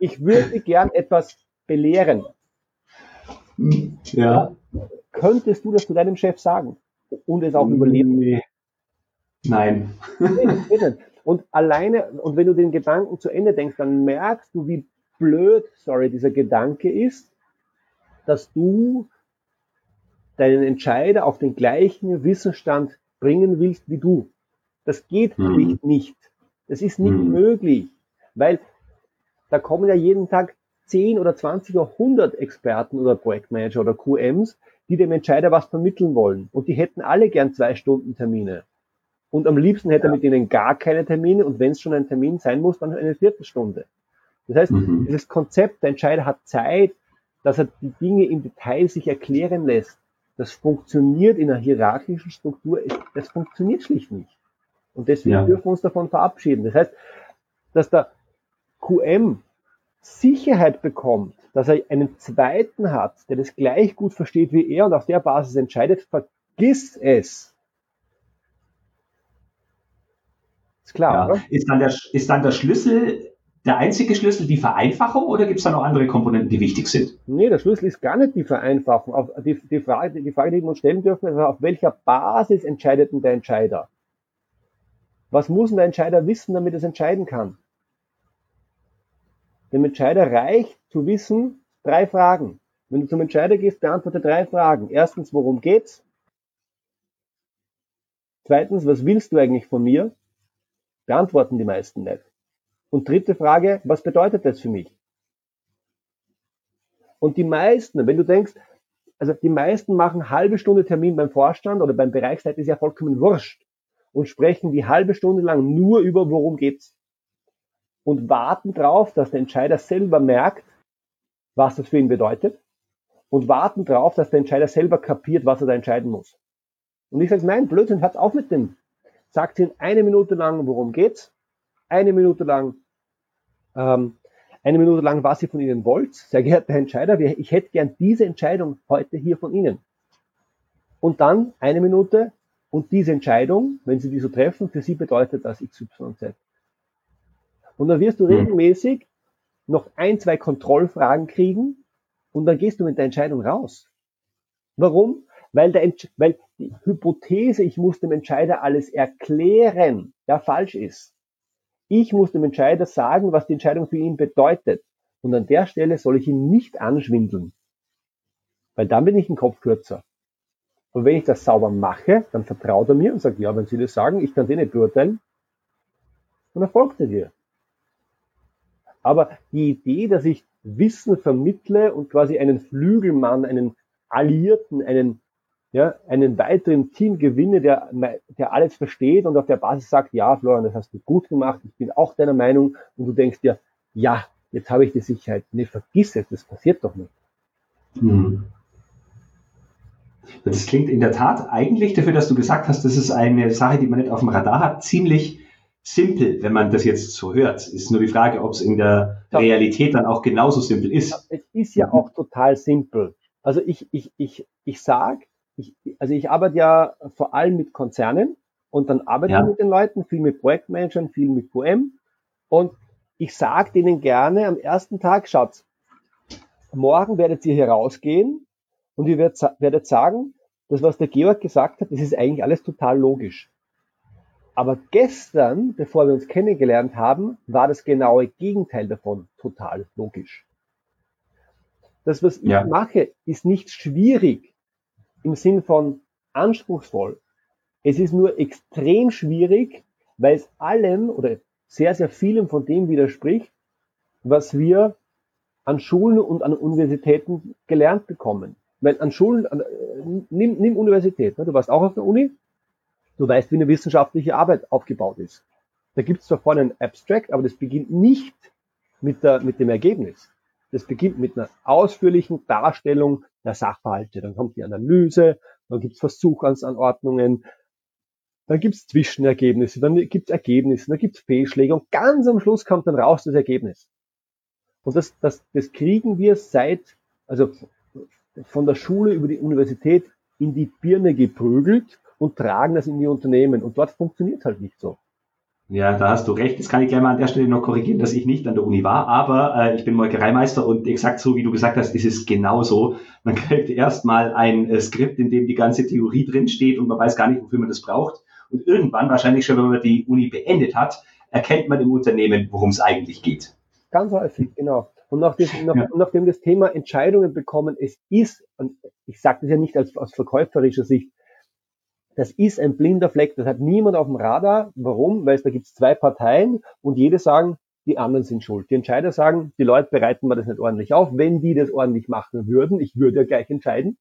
ich würde gern etwas belehren. Ja. Könntest du das zu deinem Chef sagen und es auch überleben? Nee. Nein. und alleine, und wenn du den Gedanken zu Ende denkst, dann merkst du, wie blöd, sorry, dieser Gedanke ist, dass du deinen Entscheider auf den gleichen Wissensstand bringen willst wie du. Das geht mhm. nicht. Das ist nicht mhm. möglich, weil da kommen ja jeden Tag 10 oder 20 oder 100 Experten oder Projektmanager oder QMs, die dem Entscheider was vermitteln wollen. Und die hätten alle gern zwei Stunden Termine. Und am liebsten hätte er mit ihnen gar keine Termine und wenn es schon ein Termin sein muss, dann eine Viertelstunde. Das heißt, mhm. dieses Konzept, der Entscheider hat Zeit, dass er die Dinge im Detail sich erklären lässt. Das funktioniert in einer hierarchischen Struktur, das funktioniert schlicht nicht. Und deswegen ja. dürfen wir uns davon verabschieden. Das heißt, dass der QM Sicherheit bekommt, dass er einen zweiten hat, der das gleich gut versteht wie er und auf der Basis entscheidet, vergiss es. Ist klar, ja. Ist dann, der, ist dann der Schlüssel der einzige Schlüssel die Vereinfachung oder gibt es da noch andere Komponenten, die wichtig sind? Nee, der Schlüssel ist gar nicht die Vereinfachung. Auf die, die, Frage, die Frage, die wir uns stellen dürfen, ist, auf welcher Basis entscheidet denn der Entscheider? Was muss denn der Entscheider wissen, damit er es entscheiden kann? Dem Entscheider reicht zu wissen, drei Fragen. Wenn du zum Entscheider gehst, beantworte drei Fragen. Erstens, worum geht's? Zweitens, was willst du eigentlich von mir? Beantworten die meisten nicht. Und dritte Frage, was bedeutet das für mich? Und die meisten, wenn du denkst, also die meisten machen halbe Stunde Termin beim Vorstand oder beim Bereichsleiter, ist ja vollkommen wurscht und sprechen die halbe Stunde lang nur über, worum geht's. Und warten drauf, dass der Entscheider selber merkt, was das für ihn bedeutet und warten drauf, dass der Entscheider selber kapiert, was er da entscheiden muss. Und ich sage, nein, Blödsinn, hört auf mit dem. Sagt ihn eine Minute lang, worum geht's eine Minute lang, ähm, eine Minute lang, was ihr von Ihnen wollt. Sehr geehrter Herr Entscheider, ich hätte gern diese Entscheidung heute hier von Ihnen. Und dann eine Minute und diese Entscheidung, wenn Sie die so treffen, für Sie bedeutet das XYZ. Und dann wirst du hm. regelmäßig noch ein, zwei Kontrollfragen kriegen und dann gehst du mit der Entscheidung raus. Warum? Weil, der, weil die Hypothese, ich muss dem Entscheider alles erklären, ja falsch ist. Ich muss dem Entscheider sagen, was die Entscheidung für ihn bedeutet. Und an der Stelle soll ich ihn nicht anschwindeln. Weil dann bin ich ein Kopf kürzer. Und wenn ich das sauber mache, dann vertraut er mir und sagt, ja, wenn Sie das sagen, ich kann den nicht beurteilen, dann erfolgt er dir. Aber die Idee, dass ich Wissen vermittle und quasi einen Flügelmann, einen Alliierten, einen, ja, einen weiteren Team gewinne, der, der alles versteht und auf der Basis sagt, ja, Florian, das hast du gut gemacht, ich bin auch deiner Meinung und du denkst dir, ja, jetzt habe ich die Sicherheit. Nee, vergiss es, das passiert doch nicht. Hm. Das klingt in der Tat eigentlich dafür, dass du gesagt hast, das ist eine Sache, die man nicht auf dem Radar hat, ziemlich simpel, wenn man das jetzt so hört. Ist nur die Frage, ob es in der ja. Realität dann auch genauso simpel ist. Ja, es ist ja auch total simpel. Also ich, ich, ich, ich sag, ich, also ich arbeite ja vor allem mit Konzernen und dann arbeite ja. ich mit den Leuten, viel mit Projektmanagern, viel mit QM und ich sage denen gerne am ersten Tag, schaut, morgen werdet ihr hier rausgehen und ihr werdet sagen, das, was der Georg gesagt hat, das ist eigentlich alles total logisch. Aber gestern, bevor wir uns kennengelernt haben, war das genaue Gegenteil davon total logisch. Das, was ich ja. mache, ist nicht schwierig im Sinn von anspruchsvoll. Es ist nur extrem schwierig, weil es allem oder sehr, sehr vielem von dem widerspricht, was wir an Schulen und an Universitäten gelernt bekommen. Weil an Schulen, an, äh, nimm, nimm Universität, ne? du warst auch auf der Uni, du weißt, wie eine wissenschaftliche Arbeit aufgebaut ist. Da gibt es zwar vorne ein Abstract, aber das beginnt nicht mit, der, mit dem Ergebnis. Das beginnt mit einer ausführlichen Darstellung der Sachverhalte. Dann kommt die Analyse, dann gibt es Versuchsanordnungen, dann gibt es Zwischenergebnisse, dann gibt es Ergebnisse, dann gibt es Fehlschläge und ganz am Schluss kommt dann raus das Ergebnis. Und das, das, das kriegen wir seit, also von der Schule über die Universität in die Birne geprügelt und tragen das in die Unternehmen. Und dort funktioniert halt nicht so. Ja, da hast du recht. Das kann ich gleich mal an der Stelle noch korrigieren, dass ich nicht an der Uni war, aber äh, ich bin Molkereimeister und exakt so, wie du gesagt hast, ist es genauso. Man kriegt erstmal ein äh, Skript, in dem die ganze Theorie drinsteht und man weiß gar nicht, wofür man das braucht. Und irgendwann, wahrscheinlich schon, wenn man die Uni beendet hat, erkennt man im Unternehmen, worum es eigentlich geht. Ganz häufig, genau. Und nach das, nach, ja. nachdem das Thema Entscheidungen bekommen, es ist, und ich sage das ja nicht als, aus verkäuferischer Sicht, das ist ein blinder Fleck, das hat niemand auf dem Radar. Warum? Weil es da gibt es zwei Parteien und jede sagen, die anderen sind schuld. Die Entscheider sagen, die Leute bereiten mir das nicht ordentlich auf. Wenn die das ordentlich machen würden, ich würde ja gleich entscheiden.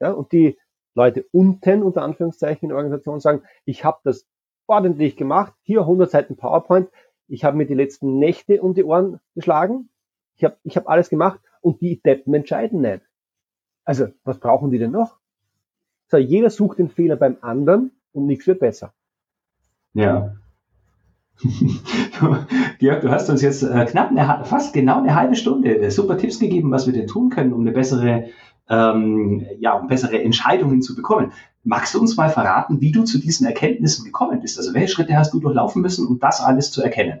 Ja, und die Leute unten, unter Anführungszeichen, in der Organisation sagen, ich habe das ordentlich gemacht, hier 100 Seiten PowerPoint, ich habe mir die letzten Nächte um die Ohren geschlagen, ich habe ich hab alles gemacht und die Deppen entscheiden nicht. Also, was brauchen die denn noch? So, jeder sucht den Fehler beim anderen und nichts wird besser. Ja. Georg, du hast uns jetzt äh, knapp eine, fast genau eine halbe Stunde äh, super Tipps gegeben, was wir denn tun können, um eine bessere, ähm, ja, um bessere Entscheidungen zu bekommen. Magst du uns mal verraten, wie du zu diesen Erkenntnissen gekommen bist? Also welche Schritte hast du durchlaufen müssen, um das alles zu erkennen?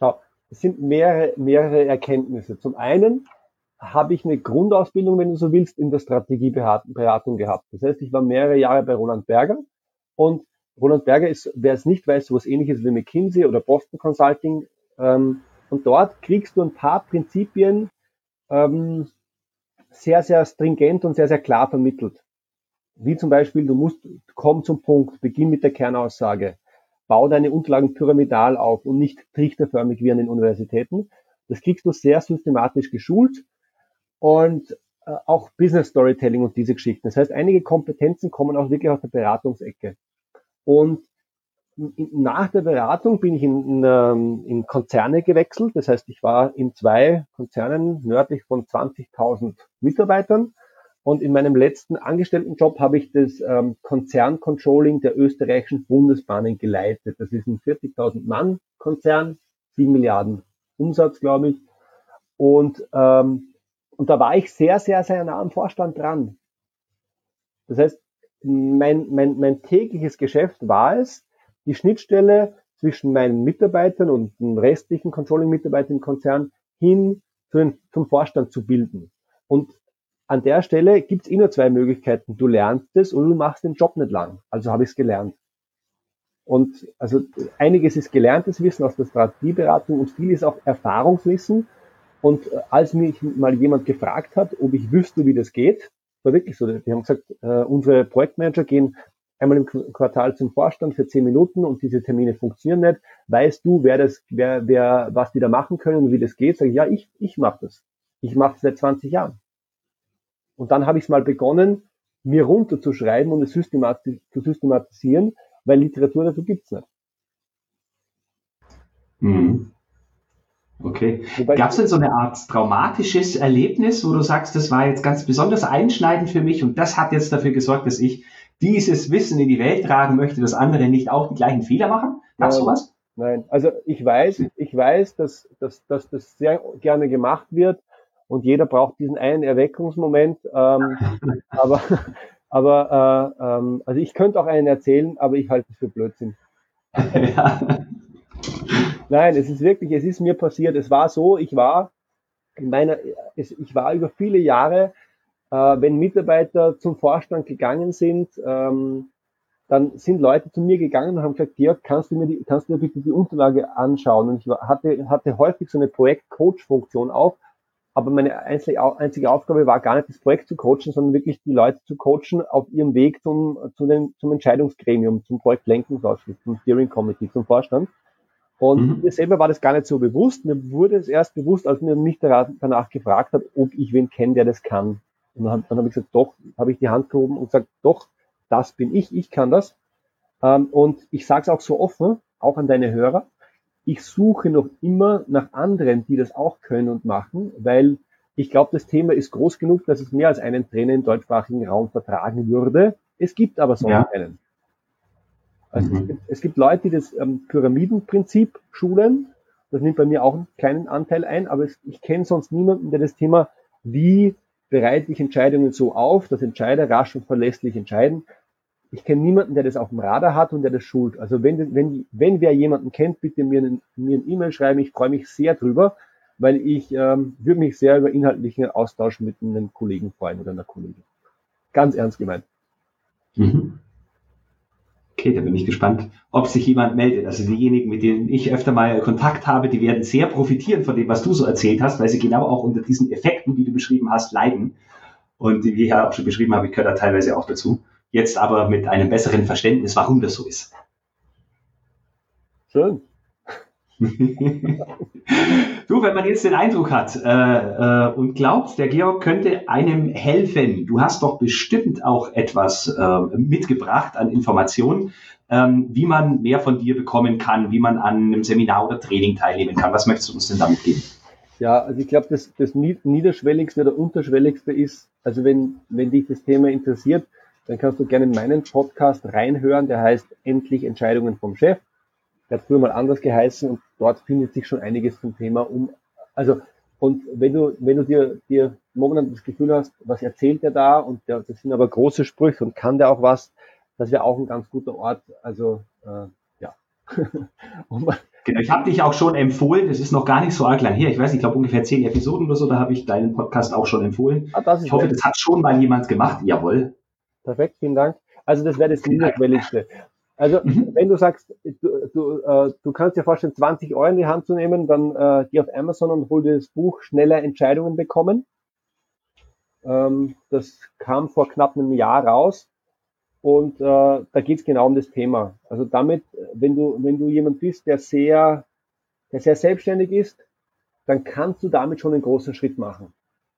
Ja, es sind mehrere, mehrere Erkenntnisse. Zum einen habe ich eine Grundausbildung, wenn du so willst, in der Strategieberatung gehabt. Das heißt, ich war mehrere Jahre bei Roland Berger und Roland Berger ist, wer es nicht weiß, sowas ähnliches wie McKinsey oder Boston Consulting. Ähm, und dort kriegst du ein paar Prinzipien ähm, sehr, sehr stringent und sehr, sehr klar vermittelt. Wie zum Beispiel, du musst, komm zum Punkt, beginn mit der Kernaussage, bau deine Unterlagen pyramidal auf und nicht trichterförmig wie an den Universitäten. Das kriegst du sehr systematisch geschult und äh, auch Business Storytelling und diese Geschichten. Das heißt, einige Kompetenzen kommen auch wirklich aus der Beratungsecke. Und nach der Beratung bin ich in, in, ähm, in Konzerne gewechselt. Das heißt, ich war in zwei Konzernen nördlich von 20.000 Mitarbeitern. Und in meinem letzten Angestelltenjob habe ich das ähm, Konzerncontrolling der österreichischen Bundesbahnen geleitet. Das ist ein 40.000 Mann Konzern, 7 Milliarden Umsatz, glaube ich. Und ähm, und da war ich sehr, sehr, sehr nah am Vorstand dran. Das heißt, mein, mein, mein tägliches Geschäft war es, die Schnittstelle zwischen meinen Mitarbeitern und den restlichen Controlling-Mitarbeitern im Konzern hin den, zum Vorstand zu bilden. Und an der Stelle gibt es eh nur zwei Möglichkeiten. Du lernst es und du machst den Job nicht lang. Also habe ich es gelernt. Und also einiges ist gelerntes Wissen aus der Strategieberatung und viel ist auch Erfahrungswissen. Und äh, als mich mal jemand gefragt hat, ob ich wüsste, wie das geht, war wirklich so. Die haben gesagt, äh, unsere Projektmanager gehen einmal im Quartal zum Vorstand für zehn Minuten und diese Termine funktionieren nicht. Weißt du, wer das, wer, wer, was die da machen können und wie das geht? Sag ich, ja, ich, ich mache das. Ich mache das seit 20 Jahren. Und dann habe ich es mal begonnen, mir runterzuschreiben und es systematisch, zu systematisieren, weil Literatur dazu gibt's nicht. Mhm. Okay. Gab es denn so eine Art traumatisches Erlebnis, wo du sagst, das war jetzt ganz besonders einschneidend für mich und das hat jetzt dafür gesorgt, dass ich dieses Wissen in die Welt tragen möchte, dass andere nicht auch die gleichen Fehler machen? Gab es sowas? Nein, also ich weiß, ich weiß, dass, dass, dass das sehr gerne gemacht wird und jeder braucht diesen einen Erweckungsmoment. Ähm, aber aber äh, ähm, also ich könnte auch einen erzählen, aber ich halte es für Blödsinn. ja. Nein, es ist wirklich, es ist mir passiert. Es war so, ich war in meiner, es, ich war über viele Jahre, äh, wenn Mitarbeiter zum Vorstand gegangen sind, ähm, dann sind Leute zu mir gegangen und haben gesagt, Georg, kannst du mir, die, kannst du mir bitte die Unterlage anschauen? Und ich hatte, hatte häufig so eine Projekt-Coach-Funktion auch, aber meine einzige, einzige Aufgabe war gar nicht das Projekt zu coachen, sondern wirklich die Leute zu coachen auf ihrem Weg zum, zu den, zum Entscheidungsgremium, zum Projektlenkungsausschuss, zum Steering Committee, zum Vorstand. Und mhm. mir selber war das gar nicht so bewusst. Mir wurde es erst bewusst, als mir mich danach gefragt hat, ob ich wen kenne, der das kann. Und dann, dann habe ich gesagt, doch, habe ich die Hand gehoben und gesagt, doch, das bin ich, ich kann das. Ähm, und ich sage es auch so offen, auch an deine Hörer, ich suche noch immer nach anderen, die das auch können und machen, weil ich glaube, das Thema ist groß genug, dass es mehr als einen Trainer im deutschsprachigen Raum vertragen würde. Es gibt aber so ja. einen. Also mhm. es, gibt, es, gibt, Leute, die das ähm, Pyramidenprinzip schulen. Das nimmt bei mir auch einen kleinen Anteil ein, aber es, ich kenne sonst niemanden, der das Thema, wie bereite ich Entscheidungen so auf, dass Entscheider rasch und verlässlich entscheiden. Ich kenne niemanden, der das auf dem Radar hat und der das schult. Also wenn, wenn, wenn wer jemanden kennt, bitte mir, einen, mir ein E-Mail schreiben. Ich freue mich sehr drüber, weil ich ähm, würde mich sehr über inhaltlichen Austausch mit einem Kollegen freuen oder einer Kollegin. Ganz ernst gemeint. Mhm. Okay, da bin ich gespannt, ob sich jemand meldet. Also diejenigen, mit denen ich öfter mal Kontakt habe, die werden sehr profitieren von dem, was du so erzählt hast, weil sie genau auch unter diesen Effekten, die du beschrieben hast, leiden. Und wie ich ja auch schon beschrieben habe, ich gehöre da teilweise auch dazu. Jetzt aber mit einem besseren Verständnis, warum das so ist. Schön. Du, wenn man jetzt den Eindruck hat äh, äh, und glaubt, der Georg könnte einem helfen, du hast doch bestimmt auch etwas äh, mitgebracht an Informationen, ähm, wie man mehr von dir bekommen kann, wie man an einem Seminar oder Training teilnehmen kann. Was möchtest du uns denn damit geben? Ja, also ich glaube, das, das Niederschwelligste oder Unterschwelligste ist, also wenn, wenn dich das Thema interessiert, dann kannst du gerne in meinen Podcast reinhören, der heißt Endlich Entscheidungen vom Chef. Der hat früher mal anders geheißen und dort findet sich schon einiges zum Thema um. Also, und wenn du, wenn du dir, dir momentan das Gefühl hast, was erzählt er da und der, das sind aber große Sprüche und kann der auch was, das wäre auch ein ganz guter Ort. Also, äh, ja. genau, ich habe dich auch schon empfohlen, das ist noch gar nicht so arg lang her. Ich weiß nicht, ich glaube ungefähr zehn Episoden oder so, da habe ich deinen Podcast auch schon empfohlen. Ah, ich hoffe, das hat schon mal jemand gemacht. Jawohl. Perfekt, vielen Dank. Also das wäre das Niederschwelligste. Also mhm. wenn du sagst, du, du, äh, du kannst dir vorstellen, 20 Euro in die Hand zu nehmen, dann äh, geh auf Amazon und hol dir das Buch Schneller Entscheidungen bekommen. Ähm, das kam vor knapp einem Jahr raus und äh, da geht es genau um das Thema. Also damit, wenn du, wenn du jemand bist, der sehr, der sehr selbstständig ist, dann kannst du damit schon einen großen Schritt machen.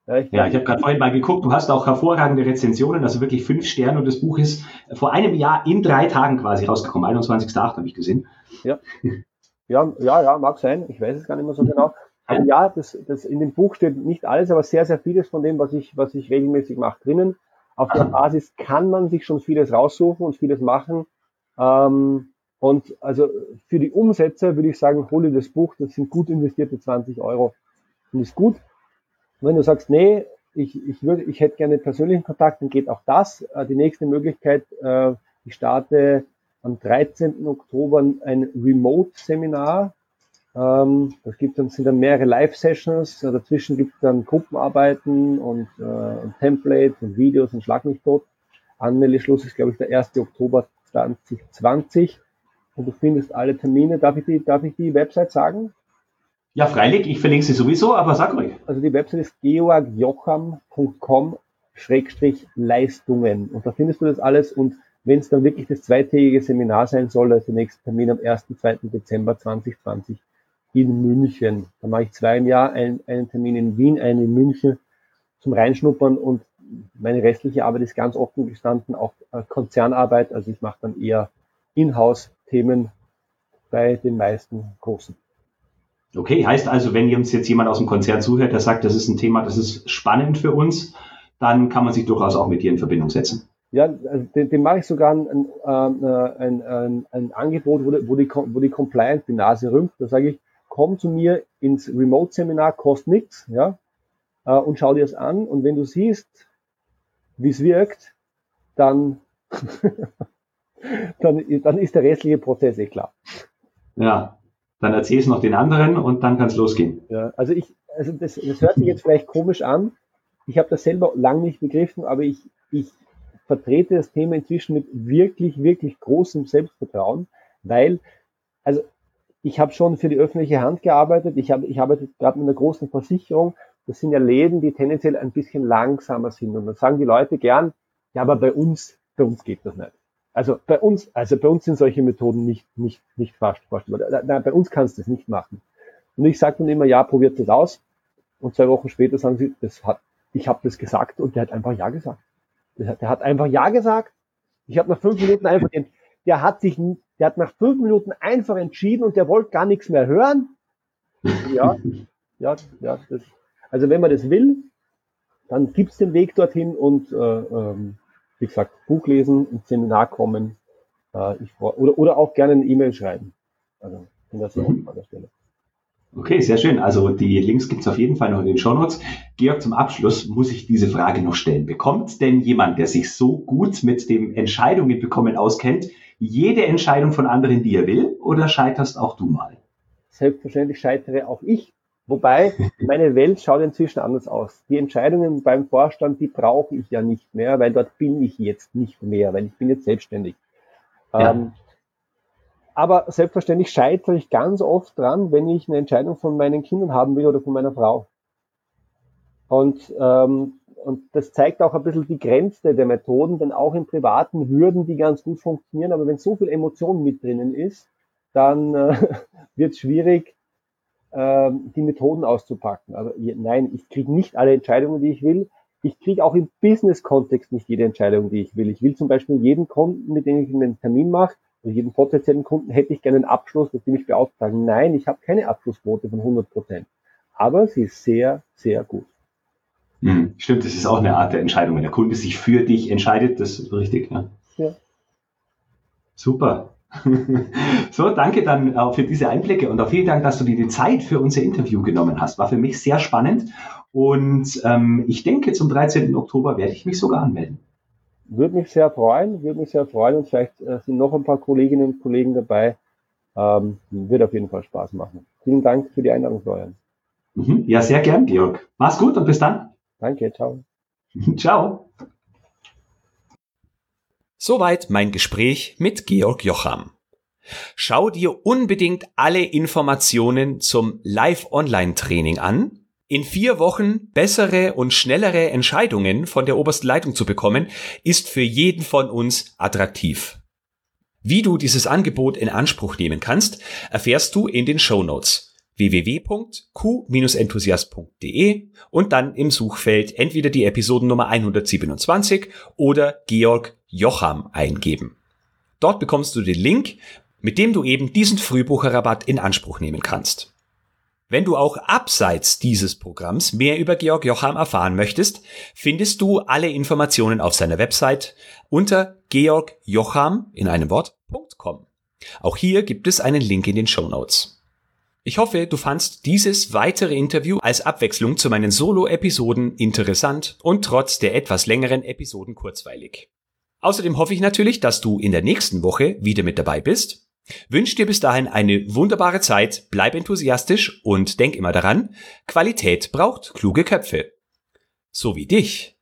Ja, ich, ja, ich habe gerade vorhin mal geguckt, du hast auch hervorragende Rezensionen, also wirklich fünf Sterne und das Buch ist vor einem Jahr in drei Tagen quasi rausgekommen. 21.8. habe ich gesehen. Ja. ja, ja, ja, mag sein. Ich weiß es gar nicht mehr so genau. Aber ja, das, das in dem Buch steht nicht alles, aber sehr, sehr vieles von dem, was ich, was ich regelmäßig mache, drinnen. Auf der Basis kann man sich schon vieles raussuchen und vieles machen. Ähm, und also für die Umsätze würde ich sagen, hole das Buch, das sind gut investierte 20 Euro. Und ist gut. Und wenn du sagst, nee, ich, ich würde, ich hätte gerne persönlichen Kontakt, dann geht auch das. Äh, die nächste Möglichkeit, äh, ich starte am 13. Oktober ein Remote-Seminar. Ähm, das gibt dann, sind dann mehrere Live-Sessions. Dazwischen gibt es dann Gruppenarbeiten und, äh, und Templates und Videos und Schlag mich tot. Anmeldeschluss ist, glaube ich, der 1. Oktober 2020. Und du findest alle Termine. Darf ich die, darf ich die Website sagen? Ja, freilich, ich verlinke sie sowieso, aber sag ruhig. Also die Website ist georgjocham.com Leistungen. Und da findest du das alles und wenn es dann wirklich das zweitägige Seminar sein soll, also der nächste Termin am 1. 2. Dezember 2020 in München. Da mache ich zwei im Jahr, einen, einen Termin in Wien, einen in München zum Reinschnuppern und meine restliche Arbeit ist ganz offen gestanden, auch äh, Konzernarbeit. Also ich mache dann eher Inhouse-Themen bei den meisten Großen. Okay, heißt also, wenn uns jetzt jemand aus dem Konzern zuhört, der sagt, das ist ein Thema, das ist spannend für uns, dann kann man sich durchaus auch mit dir in Verbindung setzen. Ja, also dem, dem mache ich sogar ein, ein, äh, ein, ein, ein Angebot, wo die, wo, die, wo die Compliance die Nase rümpft. Da sage ich, komm zu mir ins Remote-Seminar, kostet nichts, ja, äh, und schau dir es an. Und wenn du siehst, wie es wirkt, dann, dann, dann ist der restliche Prozess eh klar. Ja, dann erzähl es noch den anderen und dann kann es losgehen. Ja, also ich, also das, das hört sich jetzt vielleicht komisch an. Ich habe das selber lang nicht begriffen, aber ich, ich vertrete das Thema inzwischen mit wirklich, wirklich großem Selbstvertrauen, weil, also ich habe schon für die öffentliche Hand gearbeitet, ich, habe, ich arbeite gerade mit einer großen Versicherung, das sind ja Läden, die tendenziell ein bisschen langsamer sind. Und dann sagen die Leute gern, ja, aber bei uns, bei uns geht das nicht. Also bei uns, also bei uns sind solche Methoden nicht, nicht, nicht vorstellbar. Nein, bei uns kannst du das nicht machen. Und ich sage dann immer, ja, probiert das aus. Und zwei Wochen später sagen sie, das hat, ich habe das gesagt und der hat einfach Ja gesagt. Der hat einfach Ja gesagt. Ich habe nach fünf Minuten einfach den, der hat sich, der hat nach fünf Minuten einfach entschieden und der wollte gar nichts mehr hören. Ja, ja, ja. Das, also wenn man das will, dann gibt's den Weg dorthin und äh, ähm, wie gesagt, Buch lesen, ins Seminar kommen, äh, ich, oder, oder auch gerne eine E-Mail schreiben. Also bin das mhm. auch an der Stelle. Okay, sehr schön. Also die Links gibt's auf jeden Fall noch in den Show Notes. Georg, zum Abschluss muss ich diese Frage noch stellen. Bekommt denn jemand, der sich so gut mit dem Entscheidungen bekommen auskennt, jede Entscheidung von anderen, die er will, oder scheiterst auch du mal? Selbstverständlich scheitere auch ich. Wobei, meine Welt schaut inzwischen anders aus. Die Entscheidungen beim Vorstand, die brauche ich ja nicht mehr, weil dort bin ich jetzt nicht mehr, weil ich bin jetzt selbstständig. Ja. Ähm, aber selbstverständlich scheitere ich ganz oft dran, wenn ich eine Entscheidung von meinen Kindern haben will oder von meiner Frau. Und, ähm, und das zeigt auch ein bisschen die Grenze der Methoden, denn auch im Privaten würden die ganz gut funktionieren, aber wenn so viel Emotion mit drinnen ist, dann äh, wird es schwierig, die Methoden auszupacken. Also nein, ich kriege nicht alle Entscheidungen, die ich will. Ich kriege auch im Business-Kontext nicht jede Entscheidung, die ich will. Ich will zum Beispiel jeden Kunden, mit dem ich einen Termin mache, also jeden potenziellen Kunden, hätte ich gerne einen Abschluss, dass die mich beauftragen. Nein, ich habe keine Abschlussquote von 100 Prozent. Aber sie ist sehr, sehr gut. Hm, stimmt, das ist auch eine Art der Entscheidung. Wenn der Kunde sich für dich entscheidet, das ist richtig. Ja. ja. Super. So, danke dann äh, für diese Einblicke und auch vielen Dank, dass du dir die Zeit für unser Interview genommen hast. War für mich sehr spannend und ähm, ich denke, zum 13. Oktober werde ich mich sogar anmelden. Würde mich sehr freuen, würde mich sehr freuen und vielleicht äh, sind noch ein paar Kolleginnen und Kollegen dabei. Ähm, wird auf jeden Fall Spaß machen. Vielen Dank für die Einladung, Florian. Mhm. Ja, sehr gern, Georg. Mach's gut und bis dann. Danke, ciao. ciao. Soweit mein Gespräch mit Georg Jocham. Schau dir unbedingt alle Informationen zum Live-Online-Training an. In vier Wochen bessere und schnellere Entscheidungen von der obersten Leitung zu bekommen, ist für jeden von uns attraktiv. Wie du dieses Angebot in Anspruch nehmen kannst, erfährst du in den Show Notes www.q-enthusiast.de und dann im Suchfeld entweder die Episodennummer 127 oder Georg Jocham eingeben. Dort bekommst du den Link, mit dem du eben diesen Frühbucherrabatt in Anspruch nehmen kannst. Wenn du auch abseits dieses Programms mehr über Georg Jocham erfahren möchtest, findest du alle Informationen auf seiner Website unter georgjocham in einem Wort.com. Auch hier gibt es einen Link in den Show Notes. Ich hoffe, du fandst dieses weitere Interview als Abwechslung zu meinen Solo-Episoden interessant und trotz der etwas längeren Episoden kurzweilig. Außerdem hoffe ich natürlich, dass du in der nächsten Woche wieder mit dabei bist. Wünsch dir bis dahin eine wunderbare Zeit, bleib enthusiastisch und denk immer daran, Qualität braucht kluge Köpfe. So wie dich.